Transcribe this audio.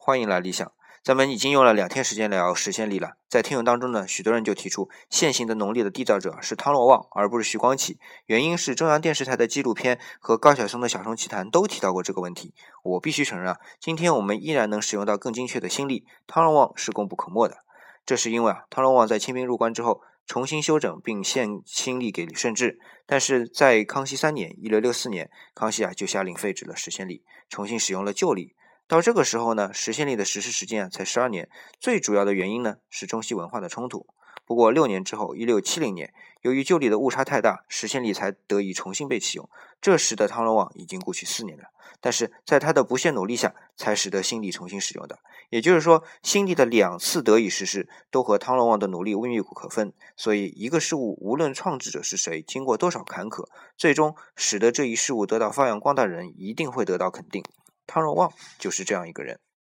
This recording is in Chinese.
欢迎来理想。咱们已经用了两天时间聊实现力了，在听友当中呢，许多人就提出现行的农历的缔造者是汤若望，而不是徐光启。原因是中央电视台的纪录片和高晓松的小松奇谈都提到过这个问题。我必须承认啊，今天我们依然能使用到更精确的新历，汤若望是功不可没的。这是因为啊，汤若望在清兵入关之后，重新修整并献新历给李顺治，但是在康熙三年（一六六四年），康熙啊就下令废止了实现历，重新使用了旧历。到这个时候呢，实现力的实施时间啊才十二年。最主要的原因呢是中西文化的冲突。不过六年之后，一六七零年，由于旧历的误差太大，实现力才得以重新被启用。这时的汤若望已经过去四年了，但是在他的不懈努力下，才使得新历重新使用的。也就是说，新历的两次得以实施，都和汤若望的努力密不可分。所以，一个事物无论创制者是谁，经过多少坎坷，最终使得这一事物得到发扬光大的人，一定会得到肯定。汤若望就是这样一个人。